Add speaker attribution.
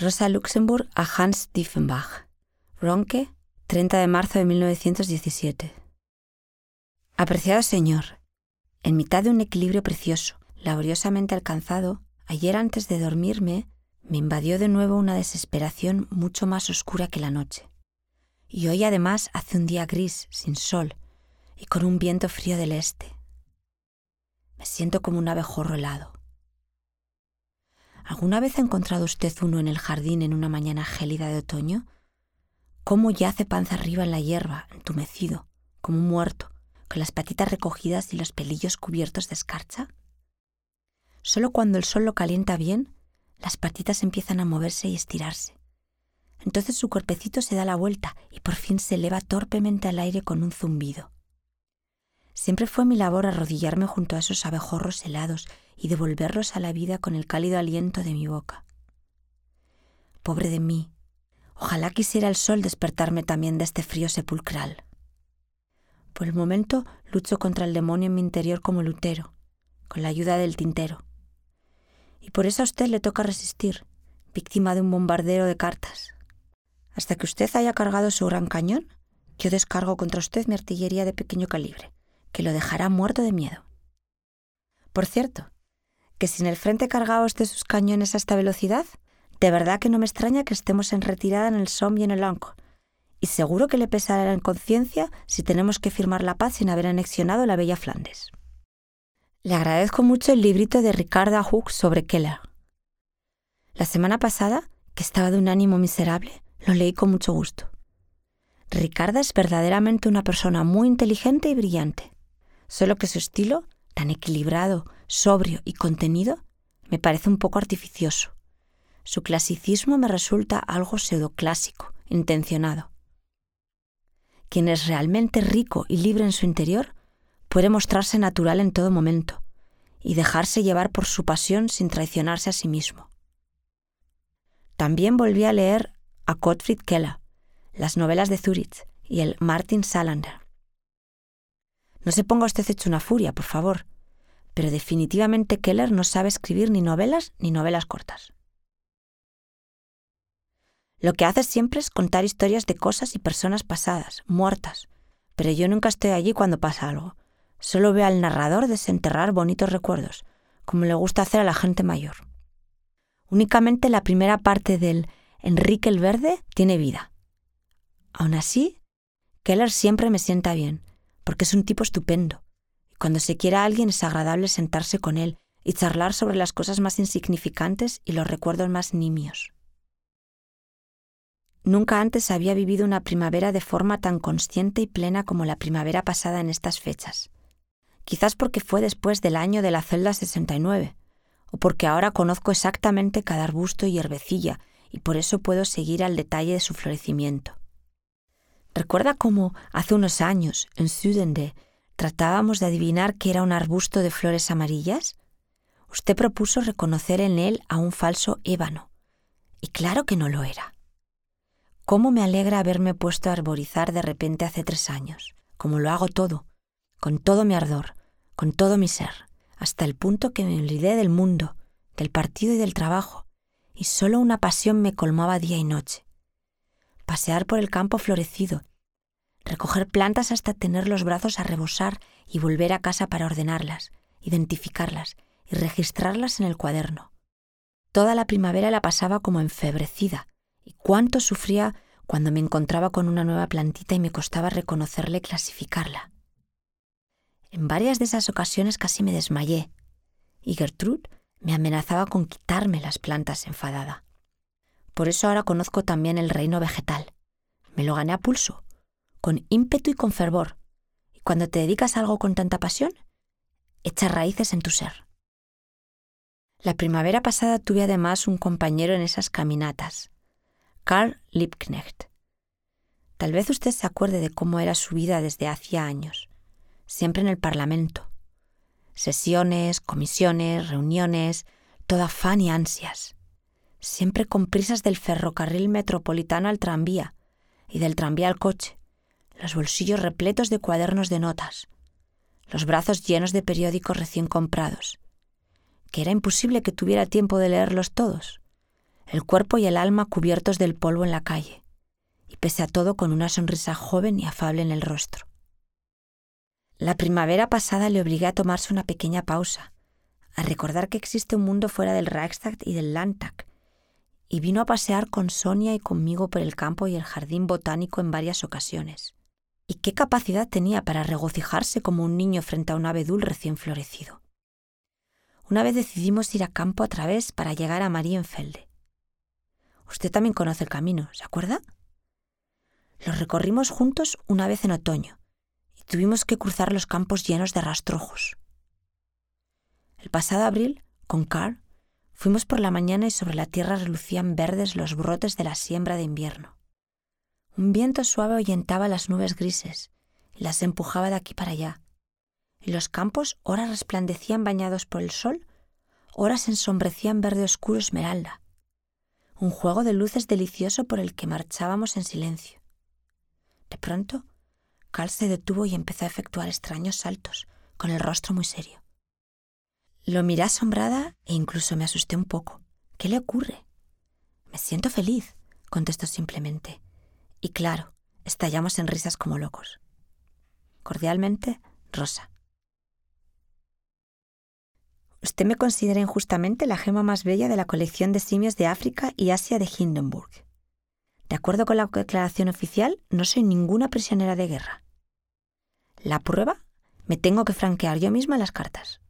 Speaker 1: Rosa Luxemburg a Hans Dieffenbach. Ronque, 30 de marzo de 1917. Apreciado señor, en mitad de un equilibrio precioso, laboriosamente alcanzado, ayer antes de dormirme, me invadió de nuevo una desesperación mucho más oscura que la noche. Y hoy además hace un día gris, sin sol, y con un viento frío del este. Me siento como un abejorro helado. ¿Alguna vez ha encontrado usted uno en el jardín en una mañana gélida de otoño? ¿Cómo yace panza arriba en la hierba, entumecido, como muerto, con las patitas recogidas y los pelillos cubiertos de escarcha? Solo cuando el sol lo calienta bien, las patitas empiezan a moverse y estirarse. Entonces su cuerpecito se da la vuelta y por fin se eleva torpemente al aire con un zumbido. Siempre fue mi labor arrodillarme junto a esos abejorros helados y devolverlos a la vida con el cálido aliento de mi boca. Pobre de mí, ojalá quisiera el sol despertarme también de este frío sepulcral. Por el momento lucho contra el demonio en mi interior como Lutero, con la ayuda del tintero. Y por eso a usted le toca resistir, víctima de un bombardeo de cartas. Hasta que usted haya cargado su gran cañón, yo descargo contra usted mi artillería de pequeño calibre, que lo dejará muerto de miedo. Por cierto, que si en el frente cargaos de sus cañones a esta velocidad, de verdad que no me extraña que estemos en retirada en el Somme y en el Ancre. Y seguro que le pesará en conciencia si tenemos que firmar la paz sin haber anexionado la bella Flandes. Le agradezco mucho el librito de Ricarda Hook sobre Keller. La semana pasada, que estaba de un ánimo miserable, lo leí con mucho gusto. Ricarda es verdaderamente una persona muy inteligente y brillante, solo que su estilo tan equilibrado, sobrio y contenido, me parece un poco artificioso. Su clasicismo me resulta algo pseudoclásico, intencionado. Quien es realmente rico y libre en su interior puede mostrarse natural en todo momento y dejarse llevar por su pasión sin traicionarse a sí mismo. También volví a leer a Gottfried Keller, las novelas de Zurich y el Martin Salander. No se ponga usted hecho una furia, por favor, pero definitivamente Keller no sabe escribir ni novelas ni novelas cortas. Lo que hace siempre es contar historias de cosas y personas pasadas, muertas, pero yo nunca estoy allí cuando pasa algo. Solo veo al narrador desenterrar bonitos recuerdos, como le gusta hacer a la gente mayor. Únicamente la primera parte del Enrique el Verde tiene vida. Aún así, Keller siempre me sienta bien, porque es un tipo estupendo. Cuando se quiera a alguien es agradable sentarse con él y charlar sobre las cosas más insignificantes y los recuerdos más nimios. Nunca antes había vivido una primavera de forma tan consciente y plena como la primavera pasada en estas fechas. Quizás porque fue después del año de la celda 69, o porque ahora conozco exactamente cada arbusto y herbecilla y por eso puedo seguir al detalle de su florecimiento. ¿Recuerda cómo hace unos años, en Sudende, tratábamos de adivinar que era un arbusto de flores amarillas? Usted propuso reconocer en él a un falso ébano. Y claro que no lo era. ¿Cómo me alegra haberme puesto a arborizar de repente hace tres años, como lo hago todo, con todo mi ardor, con todo mi ser, hasta el punto que me olvidé del mundo, del partido y del trabajo, y solo una pasión me colmaba día y noche, pasear por el campo florecido, recoger plantas hasta tener los brazos a rebosar y volver a casa para ordenarlas, identificarlas y registrarlas en el cuaderno. Toda la primavera la pasaba como enfebrecida, y cuánto sufría cuando me encontraba con una nueva plantita y me costaba reconocerla y clasificarla. En varias de esas ocasiones casi me desmayé, y Gertrude me amenazaba con quitarme las plantas enfadada. Por eso ahora conozco también el reino vegetal. Me lo gané a pulso, con ímpetu y con fervor. Y cuando te dedicas a algo con tanta pasión, echas raíces en tu ser. La primavera pasada tuve además un compañero en esas caminatas, Karl Liebknecht. Tal vez usted se acuerde de cómo era su vida desde hacía años, siempre en el Parlamento. Sesiones, comisiones, reuniones, todo afán y ansias siempre con prisas del ferrocarril metropolitano al tranvía y del tranvía al coche, los bolsillos repletos de cuadernos de notas, los brazos llenos de periódicos recién comprados, que era imposible que tuviera tiempo de leerlos todos, el cuerpo y el alma cubiertos del polvo en la calle, y pese a todo con una sonrisa joven y afable en el rostro. La primavera pasada le obligué a tomarse una pequeña pausa, a recordar que existe un mundo fuera del Reichstag y del Landtag, y vino a pasear con Sonia y conmigo por el campo y el jardín botánico en varias ocasiones. Y qué capacidad tenía para regocijarse como un niño frente a un abedul recién florecido. Una vez decidimos ir a campo a través para llegar a Marienfelde. Usted también conoce el camino, ¿se acuerda? Lo recorrimos juntos una vez en otoño y tuvimos que cruzar los campos llenos de rastrojos. El pasado abril, con Carl, fuimos por la mañana y sobre la tierra relucían verdes los brotes de la siembra de invierno. Un viento suave ahuyentaba las nubes grises y las empujaba de aquí para allá. Y los campos ora resplandecían bañados por el sol, ora se ensombrecían verde oscuro esmeralda. Un juego de luces delicioso por el que marchábamos en silencio. De pronto, Carl se detuvo y empezó a efectuar extraños saltos, con el rostro muy serio. Lo miré asombrada e incluso me asusté un poco. ¿Qué le ocurre? Me siento feliz, contestó simplemente. Y claro, estallamos en risas como locos. Cordialmente, Rosa. Usted me considera injustamente la gema más bella de la colección de simios de África y Asia de Hindenburg. De acuerdo con la declaración oficial, no soy ninguna prisionera de guerra. La prueba, me tengo que franquear yo misma las cartas.